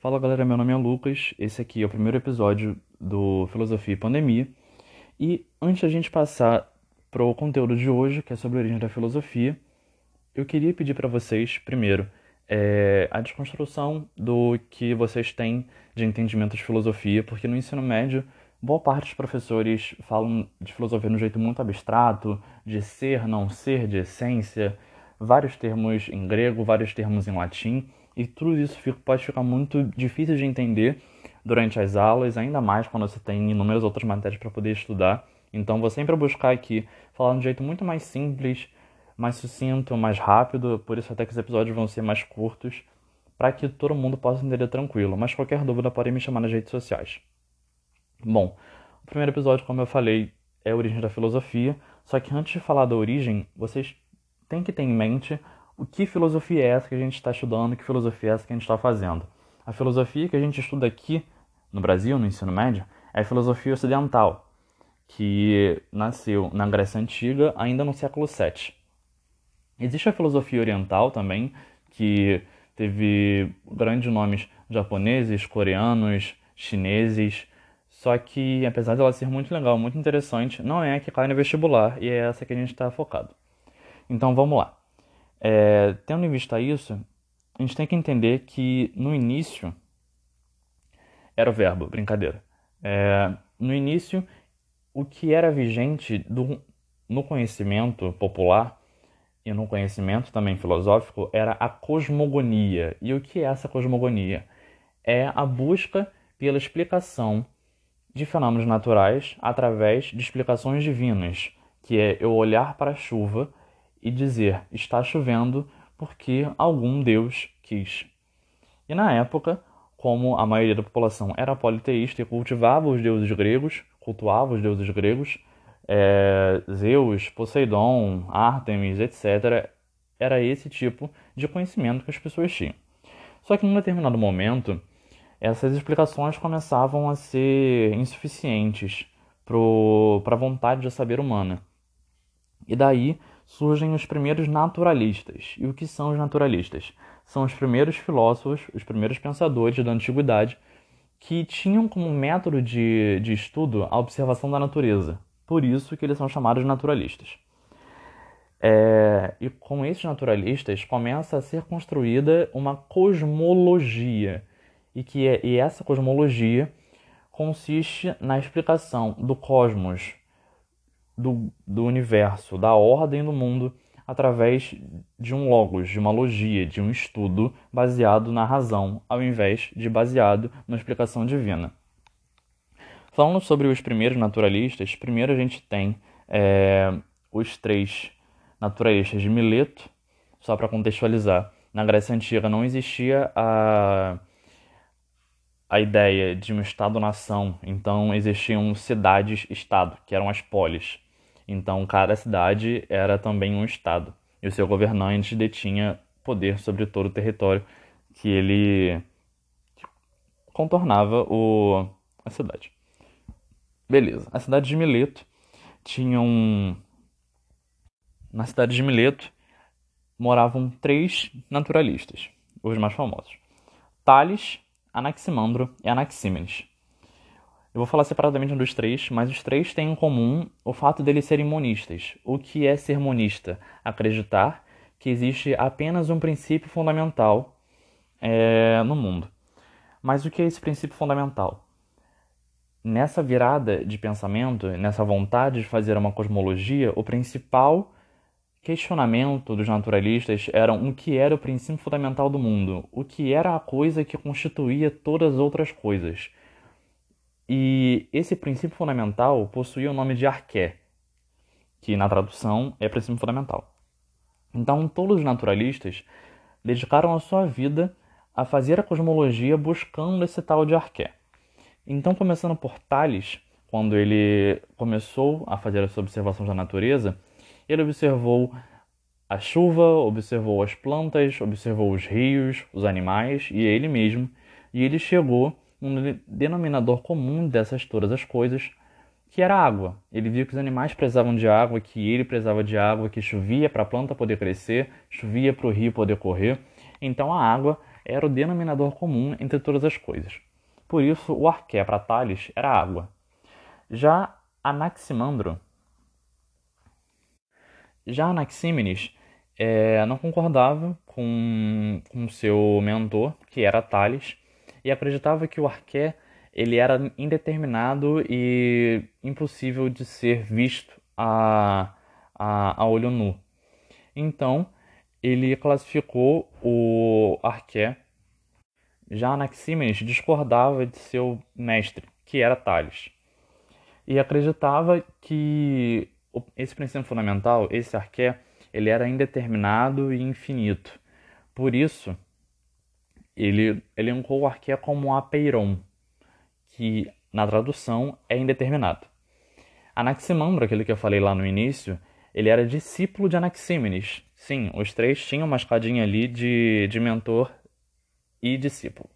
Fala galera, meu nome é Lucas, esse aqui é o primeiro episódio do Filosofia e Pandemia. E antes da gente passar para o conteúdo de hoje, que é sobre a origem da filosofia, eu queria pedir para vocês, primeiro, é, a desconstrução do que vocês têm de entendimento de filosofia, porque no ensino médio, boa parte dos professores falam de filosofia de um jeito muito abstrato, de ser, não ser, de essência, vários termos em grego, vários termos em latim e tudo isso pode ficar muito difícil de entender durante as aulas, ainda mais quando você tem inúmeras outras matérias para poder estudar. Então, vou sempre buscar aqui falar de um jeito muito mais simples, mais sucinto, mais rápido, por isso até que os episódios vão ser mais curtos, para que todo mundo possa entender tranquilo. Mas qualquer dúvida pode me chamar nas redes sociais. Bom, o primeiro episódio, como eu falei, é a origem da filosofia, só que antes de falar da origem, vocês têm que ter em mente o que filosofia é essa que a gente está estudando, que filosofia é essa que a gente está fazendo. A filosofia que a gente estuda aqui no Brasil, no ensino médio, é a filosofia ocidental, que nasceu na Grécia Antiga, ainda no século VII. Existe a filosofia oriental também, que teve grandes nomes japoneses, coreanos, chineses, só que apesar dela ser muito legal, muito interessante, não é a que cai no vestibular e é essa que a gente está focado. Então vamos lá. É, tendo em vista isso, a gente tem que entender que no início era o verbo, brincadeira. É, no início, o que era vigente do, no conhecimento popular e no conhecimento também filosófico era a cosmogonia. E o que é essa cosmogonia? É a busca pela explicação de fenômenos naturais através de explicações divinas, que é eu olhar para a chuva e dizer está chovendo porque algum deus quis. E na época, como a maioria da população era politeísta e cultivava os deuses gregos, cultuava os deuses gregos, é, Zeus, Poseidon, Artemis, etc., era esse tipo de conhecimento que as pessoas tinham. Só que num determinado momento, essas explicações começavam a ser insuficientes para a vontade de saber humana. E daí surgem os primeiros naturalistas. E o que são os naturalistas? São os primeiros filósofos, os primeiros pensadores da antiguidade que tinham como método de, de estudo a observação da natureza. Por isso que eles são chamados naturalistas. É, e com esses naturalistas começa a ser construída uma cosmologia. E, que é, e essa cosmologia consiste na explicação do cosmos, do, do universo, da ordem do mundo, através de um logos, de uma logia, de um estudo baseado na razão, ao invés de baseado na explicação divina. Falando sobre os primeiros naturalistas, primeiro a gente tem é, os três naturalistas de Mileto, só para contextualizar. Na Grécia Antiga não existia a, a ideia de um Estado-nação, então existiam cidades-estado, que eram as polis. Então, cada cidade era também um estado e o seu governante detinha poder sobre todo o território que ele contornava o... a cidade. Beleza. A cidade de Mileto tinha um. Na cidade de Mileto moravam três naturalistas, os mais famosos: Tales, Anaximandro e Anaxímenes. Eu vou falar separadamente dos três, mas os três têm em comum o fato deles serem monistas. O que é ser monista? Acreditar que existe apenas um princípio fundamental é, no mundo. Mas o que é esse princípio fundamental? Nessa virada de pensamento, nessa vontade de fazer uma cosmologia, o principal questionamento dos naturalistas era o que era o princípio fundamental do mundo, o que era a coisa que constituía todas as outras coisas. E esse princípio fundamental possuía o nome de arqué, que na tradução é princípio fundamental. Então, todos os naturalistas dedicaram a sua vida a fazer a cosmologia buscando esse tal de arqué. Então, começando por Tales, quando ele começou a fazer as observações da natureza, ele observou a chuva, observou as plantas, observou os rios, os animais e ele mesmo, e ele chegou um denominador comum dessas todas as coisas, que era água. Ele viu que os animais precisavam de água, que ele precisava de água, que chovia para a planta poder crescer, chovia para o rio poder correr. Então a água era o denominador comum entre todas as coisas. Por isso, o arqué para Tales era água. Já Anaximandro, já Anaxímenes é, não concordava com, com seu mentor, que era Tales, e acreditava que o arqué ele era indeterminado e impossível de ser visto a, a, a olho nu. Então, ele classificou o arqué. Já Anaxímenes discordava de seu mestre, que era Tales, e acreditava que esse princípio fundamental, esse arqué, ele era indeterminado e infinito. Por isso, ele elencou o arqué como apeiron, que na tradução é indeterminado. Anaximandro, aquele que eu falei lá no início, ele era discípulo de Anaxímenes. Sim, os três tinham uma escadinha ali de, de mentor e discípulo.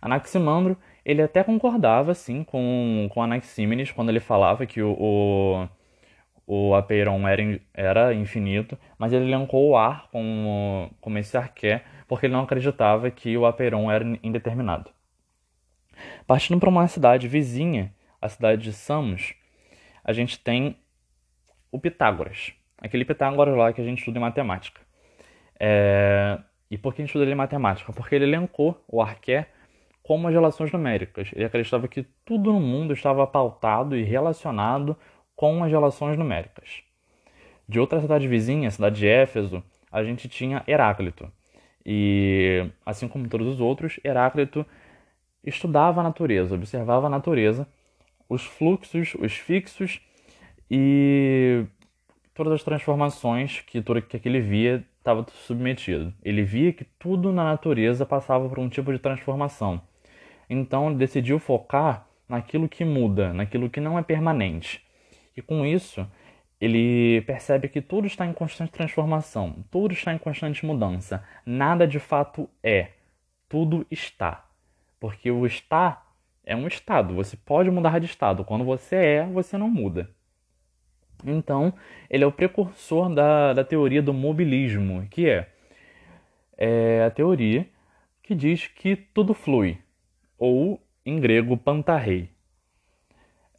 Anaximandro, ele até concordava, sim, com, com Anaxímenes quando ele falava que o, o o Apeiron era, era infinito, mas ele elencou o ar como, como esse arqué, porque ele não acreditava que o Apeiron era indeterminado. Partindo para uma cidade vizinha, a cidade de Samos, a gente tem o Pitágoras. Aquele Pitágoras lá que a gente estuda em matemática. É... E por que a gente estuda ele em matemática? Porque ele elencou o arqué como as relações numéricas. Ele acreditava que tudo no mundo estava pautado e relacionado com as relações numéricas. De outra cidade vizinha, a cidade de Éfeso, a gente tinha Heráclito. E, assim como todos os outros, Heráclito estudava a natureza, observava a natureza, os fluxos, os fixos e todas as transformações que, tudo, que ele via estava submetido. Ele via que tudo na natureza passava por um tipo de transformação. Então ele decidiu focar naquilo que muda, naquilo que não é permanente. E com isso, ele percebe que tudo está em constante transformação, tudo está em constante mudança. Nada de fato é, tudo está. Porque o estar é um estado, você pode mudar de estado. Quando você é, você não muda. Então, ele é o precursor da, da teoria do mobilismo, que é, é a teoria que diz que tudo flui, ou em grego, pantarrei.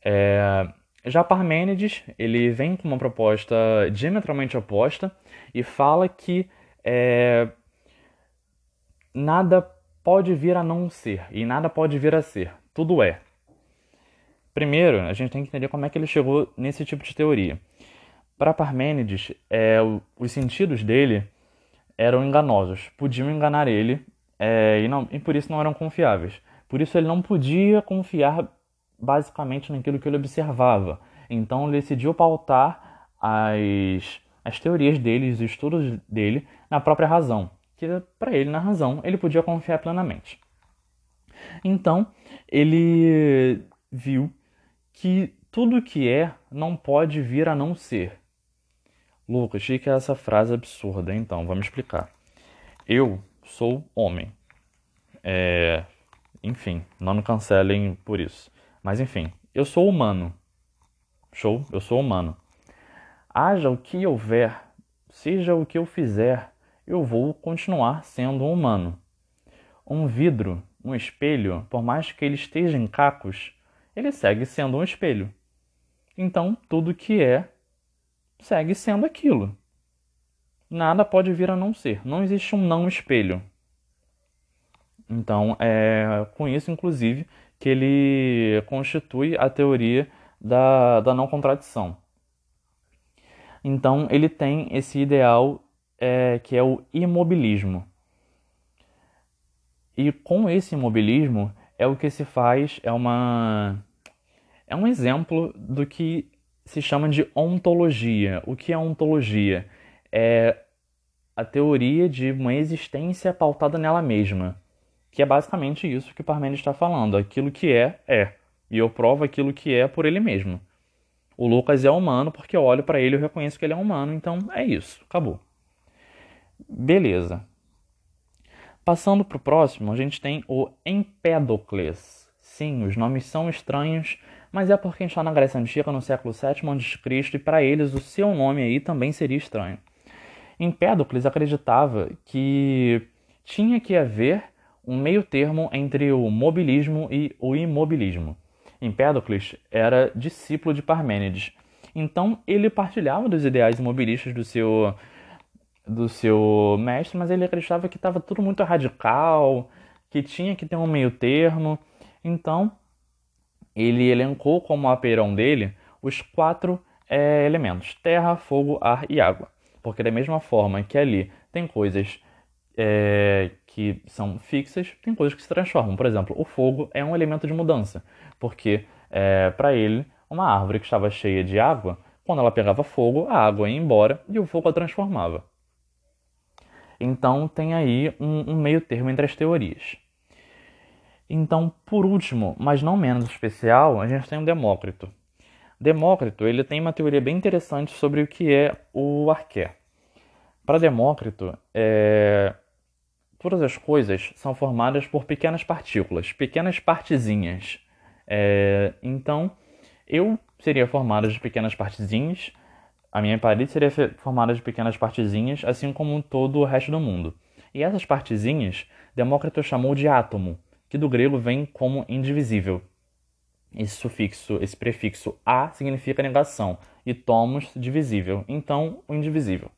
É, já Parmênides, ele vem com uma proposta diametralmente oposta e fala que é, nada pode vir a não ser e nada pode vir a ser, tudo é. Primeiro, a gente tem que entender como é que ele chegou nesse tipo de teoria. Para Parmênides, é, os sentidos dele eram enganosos, podiam enganar ele é, e, não, e por isso não eram confiáveis. Por isso ele não podia confiar basicamente naquilo que ele observava. Então ele decidiu pautar as, as teorias dele, os estudos dele, na própria razão, que para ele, na razão, ele podia confiar plenamente. Então ele viu que tudo que é não pode vir a não ser. Lucas, o que é essa frase absurda? Então, vamos explicar. Eu sou homem. É... Enfim, não me cancelem por isso. Mas enfim, eu sou humano. Show? Eu sou humano. Haja o que houver, seja o que eu fizer, eu vou continuar sendo humano. Um vidro, um espelho, por mais que ele esteja em cacos, ele segue sendo um espelho. Então, tudo que é, segue sendo aquilo. Nada pode vir a não ser. Não existe um não espelho. Então, é com isso, inclusive, que ele constitui a teoria da, da não contradição. Então, ele tem esse ideal é, que é o imobilismo. E com esse imobilismo é o que se faz, é uma é um exemplo do que se chama de ontologia. O que é ontologia? É a teoria de uma existência pautada nela mesma que é basicamente isso que Parmênides está falando. Aquilo que é, é. E eu provo aquilo que é por ele mesmo. O Lucas é humano porque eu olho para ele e reconheço que ele é humano, então é isso, acabou. Beleza. Passando para o próximo, a gente tem o Empédocles. Sim, os nomes são estranhos, mas é porque a gente está na Grécia Antiga, no século VII a.C., e para eles o seu nome aí também seria estranho. Empédocles acreditava que tinha que haver um meio termo entre o mobilismo e o imobilismo. Empédocles era discípulo de Parmênides, então ele partilhava dos ideais imobilistas do seu do seu mestre, mas ele acreditava que estava tudo muito radical, que tinha que ter um meio termo. Então, ele elencou como apeirão dele os quatro é, elementos: terra, fogo, ar e água. Porque, da mesma forma que ali tem coisas é, que são fixas, tem coisas que se transformam. Por exemplo, o fogo é um elemento de mudança, porque é, para ele, uma árvore que estava cheia de água, quando ela pegava fogo, a água ia embora e o fogo a transformava. Então tem aí um, um meio termo entre as teorias. Então, por último, mas não menos especial, a gente tem o Demócrito. Demócrito ele tem uma teoria bem interessante sobre o que é o arqué. Para Demócrito, é... todas as coisas são formadas por pequenas partículas, pequenas partezinhas. É... Então, eu seria formado de pequenas partezinhas, a minha parede seria formada de pequenas partezinhas, assim como todo o resto do mundo. E essas partezinhas, Demócrito chamou de átomo, que do grego vem como indivisível. Esse sufixo, esse prefixo a significa negação e tomos divisível, então o indivisível.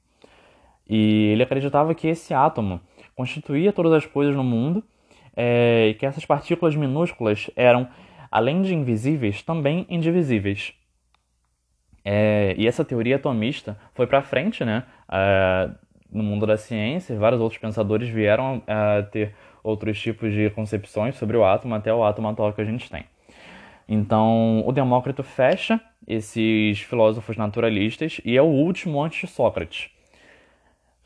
E ele acreditava que esse átomo constituía todas as coisas no mundo é, e que essas partículas minúsculas eram, além de invisíveis, também indivisíveis. É, e essa teoria atomista foi para frente, né? É, no mundo da ciência, vários outros pensadores vieram a ter outros tipos de concepções sobre o átomo até o átomo atual que a gente tem. Então, o Demócrito fecha esses filósofos naturalistas e é o último antes de Sócrates.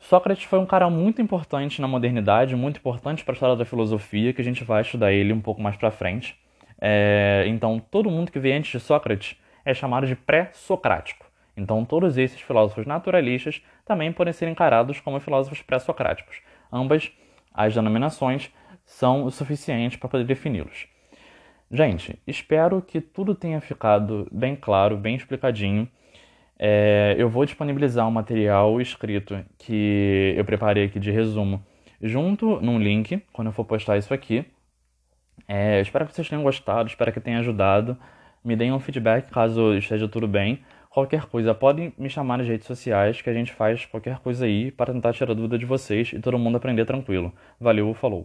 Sócrates foi um cara muito importante na modernidade, muito importante para a história da filosofia, que a gente vai estudar ele um pouco mais para frente. É, então, todo mundo que veio antes de Sócrates é chamado de pré-socrático. Então, todos esses filósofos naturalistas também podem ser encarados como filósofos pré-socráticos. Ambas as denominações são o suficiente para poder defini-los. Gente, espero que tudo tenha ficado bem claro, bem explicadinho. É, eu vou disponibilizar um material escrito que eu preparei aqui de resumo junto num link quando eu for postar isso aqui. É, espero que vocês tenham gostado, espero que tenha ajudado. Me deem um feedback caso esteja tudo bem. Qualquer coisa, podem me chamar nas redes sociais que a gente faz qualquer coisa aí para tentar tirar dúvida de vocês e todo mundo aprender tranquilo. Valeu, falou!